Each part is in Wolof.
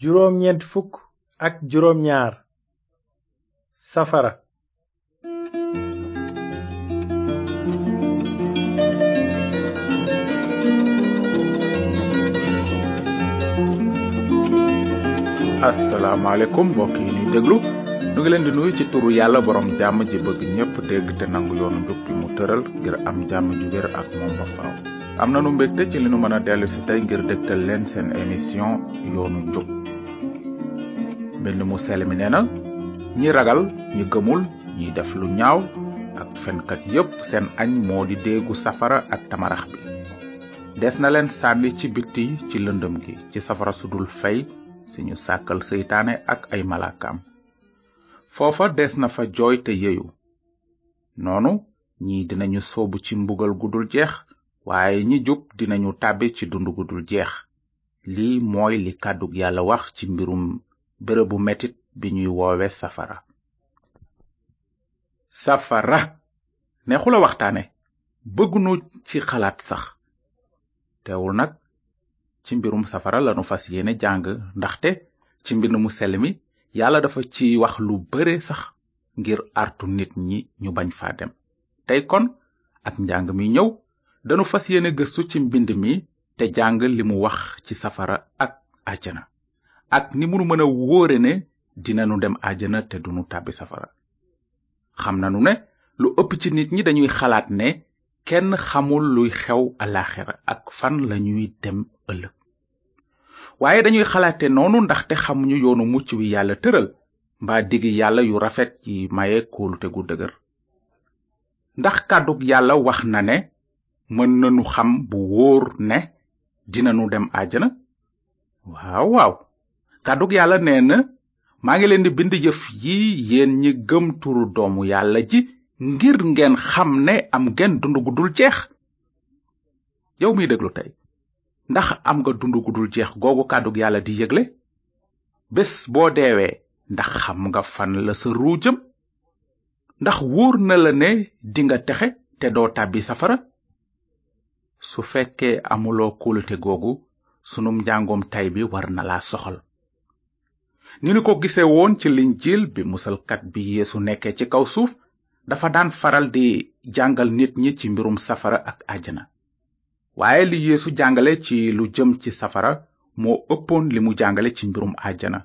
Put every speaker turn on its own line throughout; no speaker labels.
juróom ñeent fukk ak juróom ñaar safara
asalaamaaleykum mbokk yi ñuy déglu nu ngi leen di nuyu ci turu yàlla borom jàmm ji bëgg ñépp dégg te nangu yoonu njub bi mu tëral ngir am jàmm ju wér ak moom ba faaw am nanu mbégte ci li nu mën a dellu si tey ngir dégtal leen seen émission yoonu njub mbind mu sell mi nee na ñi ragal ñi gëmul ñi def lu ñaaw ak fenkat yépp seen añ moo di déegu safara ak tamarax bi des na leen sànni ci bitti ci lëndëm gi ci safara su dul fey si ñu sàkkal seytaane ak ay malaakaam foofa des na fa jooy te yeyu noonu ñii dinañu soobu ci mbugal gu dul jeex waaye ñi jub dinañu tàbbi ci dund gu dul jeex lii mooy li kàddug yàlla wax ci mbirum bérébu metit bi ñuy woowe safara safara neexula waxtaane bëggunu ci xalaat sax teewul nag ci mbirum safara lanu fas yéene jàng ndaxte ci mbind mu sell mi yàlla dafa ci wax lu bare sax ngir artu nit ñi ñu bañ faa dem tey kon ak njàng mi ñëw danu fas yéene gëstu ci mbind mi te jàng li mu wax ci safara ak àjjana ak ni munu mën a wóore ne dinanu dem àjjana te dunu tàbbi safara xam nanu ne lu ëpp ci nit ñi dañuy xalaat ne kenn xamul luy xew alaxira ak fan lañuy dem ëllëg waaye dañuy xalaate noonu ndaxte xamuñu yoonu mucc wi yàlla tëral mbaa digi yàlla yu rafet yi maye kóolute gu dëgër ndax kàddug yàlla wax na ne mën nanu xam bu wóor ne dinanu dem àjjana waaw waaw kàddug yàlla nee na maa ngi leen di bind jëf yi yéen ñi gëm turu doomu yàlla ji ngir ngeen xam ne am ngeen dund gu dul jeex yow miy déglu tey ndax am nga dund gu dul jeex googu kàddug yàlla di yëgle bés boo deewee ndax xam nga fan la sa ruu jëm ndax wóor na la ne dinga texe te doo tàbbi safara su fekkee amuloo kóolute googu sunum njàngoom tay bi war na laa soxal ni ñu ko gise woon ci linjiil bi musalkat bi yeesu nekkee ci kaw suuf dafa daan faral di jàngal nit ñi ci mbirum safara ak àjjana waaye li yeesu jàngale ci lu jëm ci safara moo ëppoon li mu jàngale ci mbirum àjjana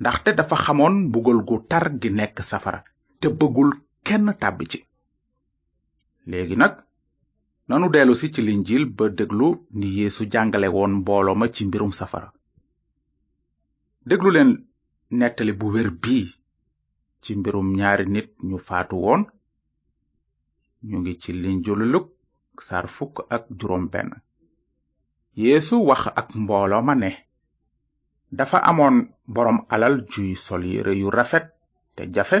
ndaxte dafa xamoon mbugal gu tar gi nekk safara te bëggul kenn tàbbi ci léegi nag nanu dellu si ci linjiil ba déglu ni yeesu jàngale woon mbooloo ma ci mbirum safara déglu leen nettali bu wér bii ci mbirum ñaari nit ñu faatu woon ñu ngi ci linjulu luk saar fukk ak juróom benn yeesu wax ak mbooloo ma ne dafa amoon boroom alal juy sol yére yu rafet te jafe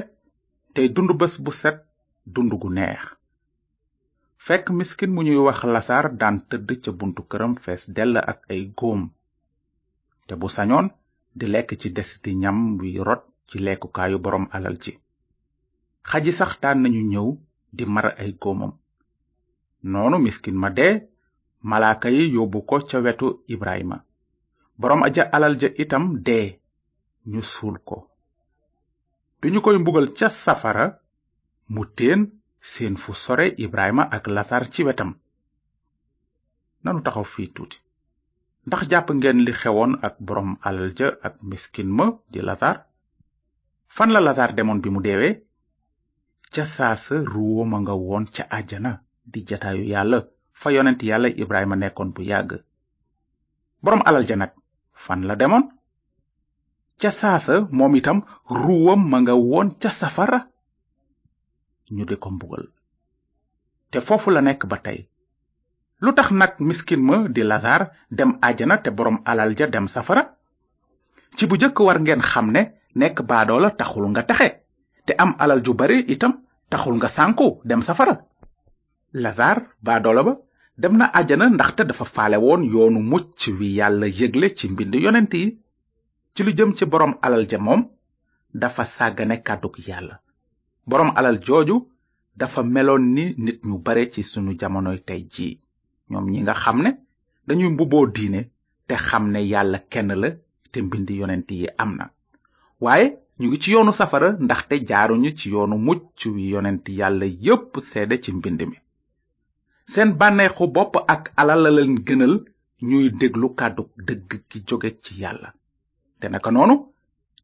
tey dund bés bu set dund gu neex fekk miskin mu ñuy wax lasaar daan tëdd ca buntu këram fees dell ak ay góom te bu sañoon di lekk ci desiti ñam wi rot ci lekkukaayu boroom alal ji xaji sax daan nañu ñëw di mar ay góomam noonu miskin ma dee malaaka yi yóbbu ko ca wetu ibrahima boroom aja alal ja itam dee ñu suul ko bi ñu koy mbugal ca safara mu téen seen fu sore ibrahima ak lasar ci wetam nanu taxaw fii tuuti ndax jàpp ngeen li xewoon ak boroom alal ja ak miskin ma di lasar fan la lasar demoon bi mu deewee ca saasa ruwam a nga woon ca àjjana di jataayu yàlla fa yonent yàlla ibrahima nekkoon bu yàgg boroom alal ja nag fan la demoon ca saasa moom itam ruwam ma nga woon ca safara ñu di ko mbugal te foofu la nekk ba tey lu tax nag miskin ma di lazar dem àjjana te boroom alal ja dem safara ci bu jëkk war ngeen xam ne nekk baadoola taxul nga texe te am alal ju bare itam taxul nga sànku dem safara lazar baadoola ba dem na àjjana ndaxte dafa faale woon yoonu mucc wi yàlla yëgle ci mbind yonent yi ci lu jëm ci boroom alal ja moom dafa sàggane kàddug yàlla boroom alal jooju dafa meloon ni nit ñu bare ci sunu jamonoy tey jii ñoom ñi nga xam ne dañuy mbubboo diine te xam ne yàlla kenn la te mbind yonent yi am na waaye ñu ngi ci yoonu safara ndaxte jaaruñu ci yoonu mucc wi yonent yàlla yépp seede ci mbind mi seen bànneexu bopp ak alal la leen gënal ñuy déglu kàddu dëgg gi jóge ci yàlla te naka noonu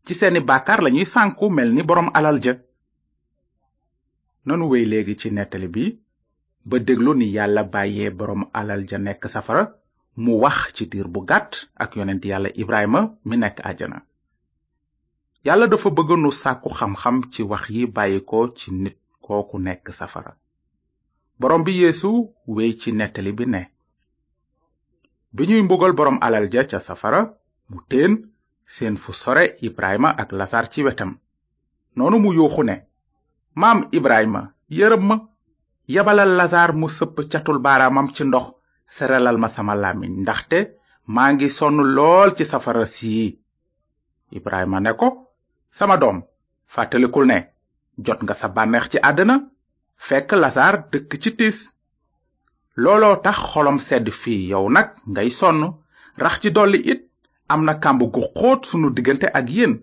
ci seeni baakaar lañuy sànku mel ni boroom alal ja nanu wéy léegi ci nettali bi ba déglu ni yàlla bàyyee boroom alal ja nekk safara mu wax ci diir bu gàtt ak yonent yàlla ibrahima mi nekk àjjana yàlla dafa bëgg nu sàkku xam-xam ci wax yi bàyyi ko ci nit kooku nekk safara boroom bi yeesu wéy ci nettali bi ne bi ñuy mbugal boroom alal ja ca safara mu téen seen fu sore ibrahima ak lasar ci wetam noonu mu yuuxu ne maam ibrahima yërëm ma yabalal lasaar mu sëpp catul baaraamam ci ndox seralal ma sama làmmiñ ndaxte maa ngi sonn lool ci safara sii ibrahima ne ko sama doom fàttalikul ne jot nga sa bànneex ci àddina fekk lasaar dëkk ci tiis looloo tax xolom sedd fii yow nag ngay sonn rax ci dolli it am na kàmb gu xóot sunu diggante ak yéen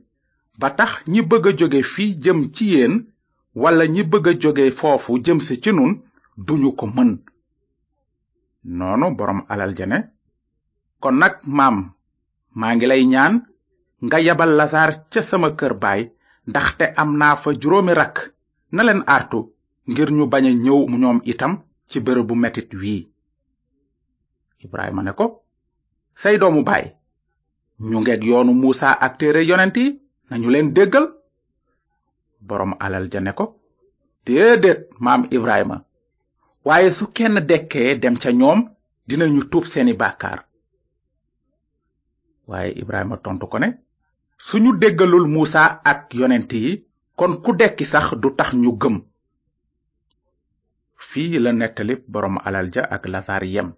ba tax ñi bëgg a jóge fii jëm ci yéen walla ñi bëgg a jóge foofu jëm si ci nun duñu ko mën noonu boroom alal ja ne kon nag maam maa ngi lay ñaan nga yabal lasaar ca sama kër baay ndaxte am naa fa juróomi rakk na leen artu ngir ñu bañ a ñëw ñoom itam ci bërëbu metit wii ibrahima ne ko say doomu baay ñu ngeeg yoonu muusa ak téere yonent yi nañu leen déggal boroom alal ja ne ko déedéet maam ibrahima waaye su kenn dekkee dem ca ñoom dinañu tuub seeni bàkkaar waaye ibrahima tontu ko ne suñu déggalul muusa ak yonent yi kon ku dekki sax du tax ñu gëm fii la nettalib boroom alal ja ak lasaar yem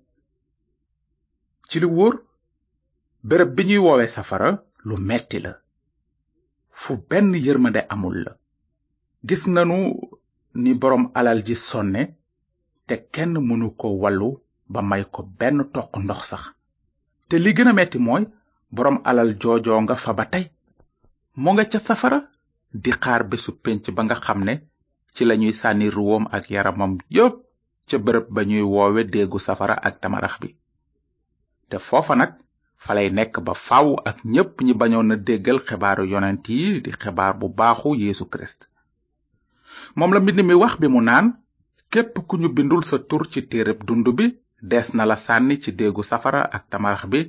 ci li wóor bërëb bi ñuy woowe safara lu metti la fu benn yërmande amul la gis nanu ni boroom alal ji sonne te kenn mënu ko wallu ba may ko benn toq ndox sax te li gën a metti mooy boroom alal joojoo nga fa ba tey mu nga ca safara di xaar bésu pénc ba nga xam ne ci lañuy sànni ruwoom ak yaramam yépp ca bërëb ba ñuy woowe déegu safara ak tamarax bi te foofa nag falay nekk ba faw ak ñépp ñi bañoon na déggal xibaaru yonent yi di xibaar bu baaxu Yeesu Kirist moom la mbind mi wax bi mu naan képp ku ñu bindul sa tur ci téereb dund bi dees na la sànni ci déegu safara ak tamarax bi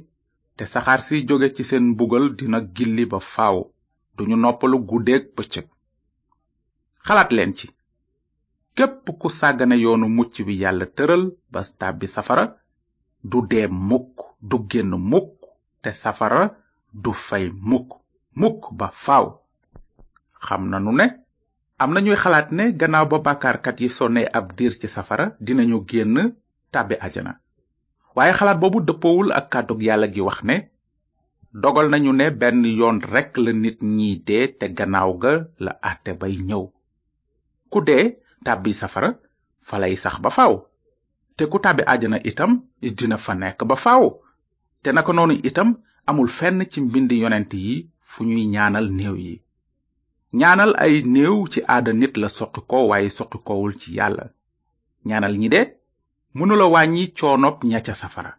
te saxaar si jóge ci seen mbugal dina gilli ba faaw duñu noppalu guddeeg bëccëg xalaat leen ci képp ku sàggane yoonu mucc bi yàlla tëral ba tàbbi safara du dee mukk du génn mukk te safara du fay mukk mukk ba faaw xam na nu ne am na ñuy xalaat ne gannaaw ba bàkkaarkat yi sonnee ab diir ci safara dinañu génn tàbbi ajana waaye xalaat boobu dëppoowul ak kàddug yàlla gi wax ne dogal nañu ne benn yoon rekk la nit ñi dee te gannaaw ga la àtte bay ñëw ku dee tàbbi safara falay sax ba faaw te ku tàbbi àjjana itam dina fa nekk ba faaw te naka noonu itam amul fenn ci mbind yonent yi fu ñuy ñaanal néew yi ñaanal ay néew ci aada nit la soqi ko waaye soqi kowul ci yàlla ñaanal ñi de mënula wàññi coonob ña ca safara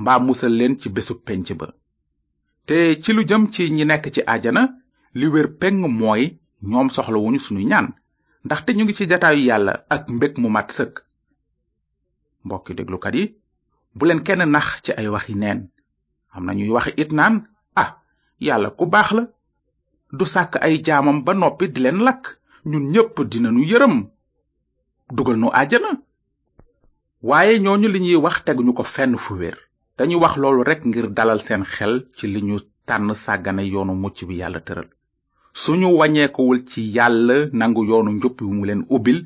mbaa musal leen ci bésu penc ba te ci lu jëm ci ñi nekk ci ajana li wér peng mooy ñoom soxlawuñu suñu ñaan ndaxte ñu ngi ci jataayu yàlla ak mbég mu mat sëkk mbokki déglukat yi bu leen kenn nax ci ay waxi neen am na ñuy wax it naan ah yàlla ku baax la du sàkk ay jaamam ba noppi di leen lakk ñun ñépp dinañu yërëm dugal nu àjjana waaye ñooñu li ñuy wax teguñu ko fenn fu wér dañu wax loolu rekk ngir dalal seen xel ci li ñu tànn sàggane yoonu mucc bi yàlla tëral suñu waññeekuwul ci yàlla nangu yoonu njub yu mu leen ubbil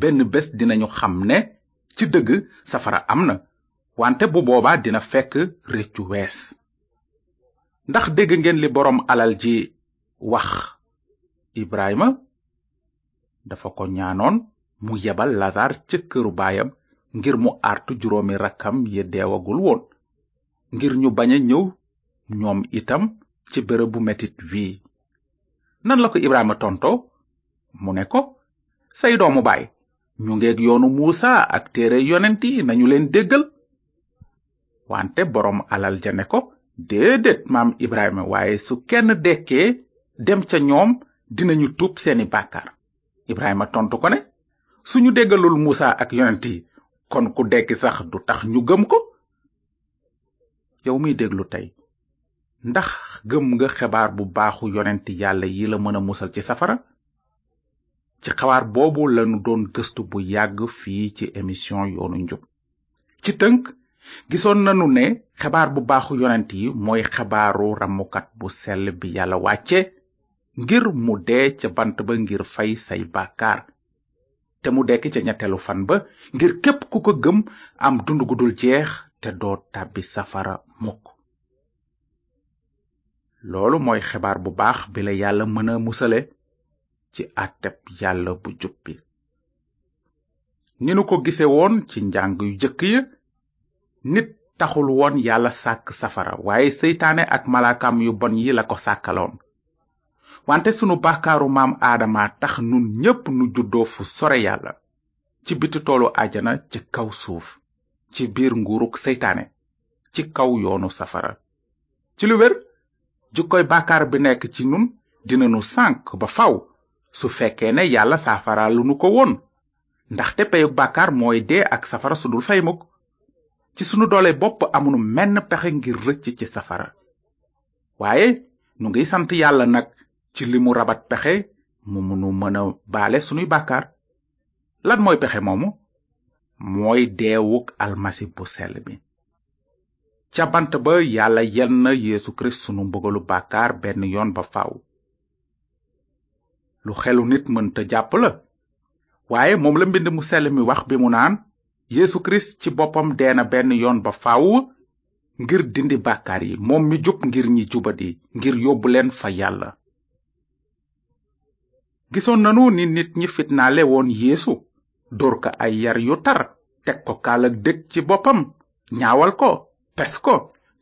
benn bés dinañu xam ne ci dëgg safara am na wante bu boobaa dina fekk réccu wees ndax dégg ngeen li boroom alal ji wax ibrahima dafa ko ñaanoon mu yebal lazar ca këru baayam ngir mu artu juróomi rakkam yi deewagul woon ngir ñu bañ a ñëw ñoom itam ci bërëb bu metit wii nan la ko ibrahima tontoo mu ne ko say doomu baay ñu ngeeg yoonu muusa ak téere yonent yi nañu leen déggal wante boroom alal ja ne ko déedéet maam ibrahima waaye su kenn dekkee dem ca ñoom dinañu tuub seeni bàkkaar ibrahima tontu ko ne suñu déggalul muusa ak yonent yi kon ku dekki sax du tax ñu gëm ko yow miy déglu tey ndax gëm nga xebaar bu baaxu yonent yàlla yi la mën a musal ci safara ci xabaar boobu lanu doon gëstu bu yàgg fii ci émission yoonu njub ci tënk gisoon nanu ne xebaar bu baaxu yonent yi mooy xabaaru ramukat bu sell bi yàlla wàcce ngir mu dee ca bant ba ngir fay say bàkkaar te mu dekki ca ñetteelu fan ba ngir képp ku ko gëm am dund gu dul jeex te doo tàbbi safara mukk loolu mooy xebaar bu baax bi la yàlla mën a musale ci àtteb yàlla bu jub bi ni nu ko gise woon ci njàng yu jëkk yi nit taxul woon yàlla sàkk safara waaye seytaane ak malaakam yu bon yi la ko sàkkaloon wante sunu bàkkaaru maam aadama tax nun ñépp nu juddoo fu sore yàlla ci biti toolu àjjana ci kaw suuf ci biir nguuruk seytaane ci kaw yoonu safara ci lu wér jikkoy bàkkaar bi nekk ci nun dinanu sànk ba faw su fekkee ne yàlla saafara lu nu ko woon ndaxte peyug bàkkaar mooy dee ak safara su dul fay mukk ci sunu doole bopp amunu menn pexe ngir rëcc ci safara waaye nu ngi sant yàlla nag ci li mu rabat pexe mu munu mën a baale sunuy bàkkaar lan mooy pexe moomu mooy deewuk almasi bu sell bi ca bant ba yàlla yel na yeesu kirist sunu mbugalu bàkkaar benn yoon ba faw lu xelu nit mënta jàpp la waaye moom la mbind mu sell mi wax bi mu naan Yeesu Kirist ci boppam dee na benn yoon ba fàww ngir dindi bàkkaar yi moom mi jub ngir ñi jubadi ngir yóbbu leen fa yàlla gisoon nanu ni nit ñi fitnaale woon yéesu dóor ko ay yar yu tar teg ko kaalag dëj ci boppam ñaawal ko pes ko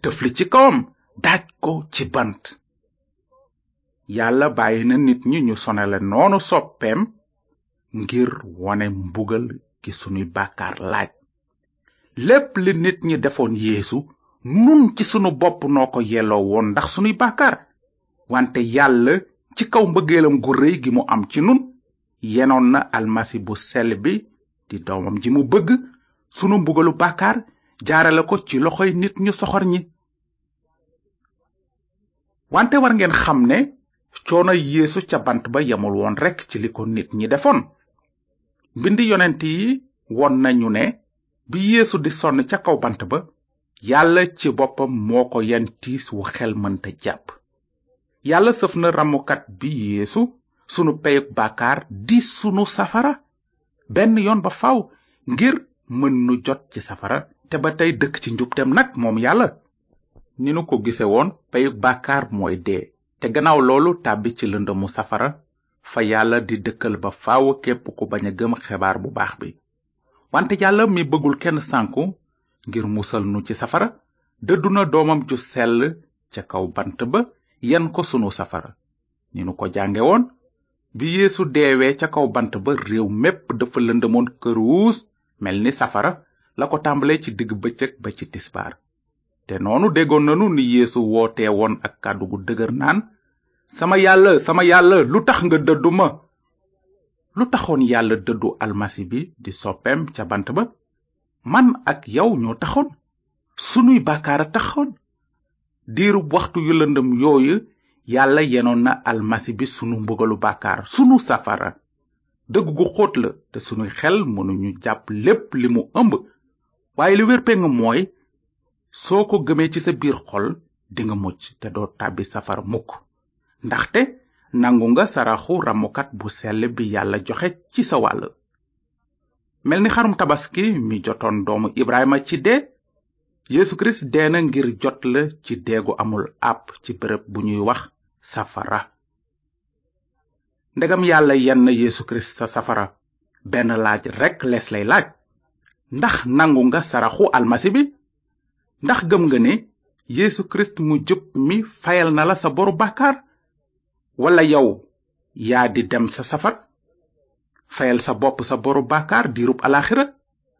tëfli ci kawam daaj ko ci bant yàlla bàyyi na nit ñi ñu sonale noonu soppeem ngir wone mbugal gi sunuy bàkkaar laaj lépp li nit ñi defoon yéesu nun ci sunu bopp noo ko yelloo woon ndax sunuy bàkkaar wante yàlla ci kaw mbëggeelam gu réy gi mu am ci nun yenoon na almasi bu sell bi di doomam ji mu bëgg sunu mbugalu bàkkaar jaarale ko ci loxoy nit ñu soxor ñi wante war ngeen xam ne coono yeesu ca bant ba yamul woon rekk ci li ko nit ñi defoon mbind yonent yi won nañu ne bi yeesu di sonn ca kaw bant ba yàlla ci boppam moo ko yan tiis wu xel mënta jàpp yàlla sëf na ramukat bi yeesu sunu peyug bàkkaar di sunu safara benn yoon ba faw ngir mën nu jot ci safara te ba tey dëkk ci njubteem nag moom yàlla ni nu ko gise woon payu bàkkaar mooy dee te gannaaw loolu tàbbi ci lëndëmu safara fa yàlla di dëkkal ba faaw képp ku bañ a gëm xebaar bu baax bi wante yàlla mi bëggul kenn sànku ngir musal nu ci safara dëddu na doomam ju sell ca kaw bant ba yan ko sunu safara ni nu ko jànge woon bi yeesu deewee ca kaw bant ba réew mépp dafa lëndëmoon këruus mel ni safara la ko tàmbalee ci digg bëccëg ba ci tisbaar te noonu déggoon nanu ni yeesu wootee woon ak kàddu gu dëgër naan sama yàlla sama yàlla lu tax nga dëddu ma lu taxoon yàlla dëddu almasi bi di soppeem ca bant ba man ak yow ñoo taxoon sunuy bàkkaara taxoon diirub waxtu yu lëndëm yooyu yàlla yenoon na almasi bi sunu mbugalu bàkkaar sunu safara dëgg gu xóot la te sunuy xel mënuñu jàpp lépp li mu ëmb waaye li wér peng mooy soo ko gëmee ci sa biir xol dinga mucc te doo tàbbi safara mukk ndaxte nangu nga saraxu ramukat bu sell bi yàlla joxe ci sa wàll mel ni xarum tabaski mi jotoon doomu ibrahima ci dee yeesu kirist dee na ngir jot la ci deegu amul àpp ci bërëb bu ñuy wax safara ndegam yàlla yenn na yeesu kirist sa safara benn laaj rekk lees lay laaj ndax nangu nga saraxu almasi bi ndax gëm nga ne yeesu kirist mu jub mi fayal na la sa boru bàkkaar walla yow yaa di dem sa safar fayal sa bopp sa boru bàkkaar diirub alaxira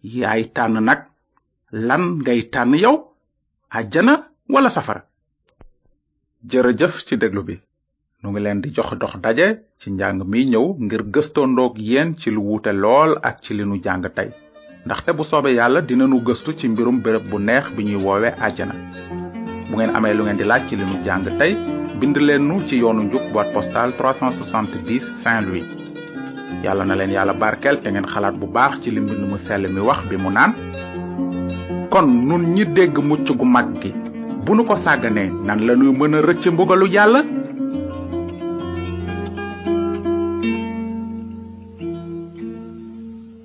yaay tànn nag lan ngay tànn yow àjjana wala safara jërëjëf ci déglu bi nu ngi leen di jox dox daje ci njàng mi ñëw ngir gëstoondoog yéen ci lu wuute lool ak ci li nu jàng tey ndaxte bu soobee yàlla dinañu gëstu ci mbirum béréb bu neex bi ñuy woowe àjjana bu ngeen amee lu ngeen di laaj ci li nu jàng tey bind leen nu ci yoonu njub boîte postale 370 Saint-Louis yàlla na leen yàlla barkeel te ngeen xalaat bu baax ci li mbind mu sell mi wax bi mu naan kon nun ñi dégg mucc gu mag gi bu nu ko sàgganee nan la ñuy mën a rëcc mbugalu yàlla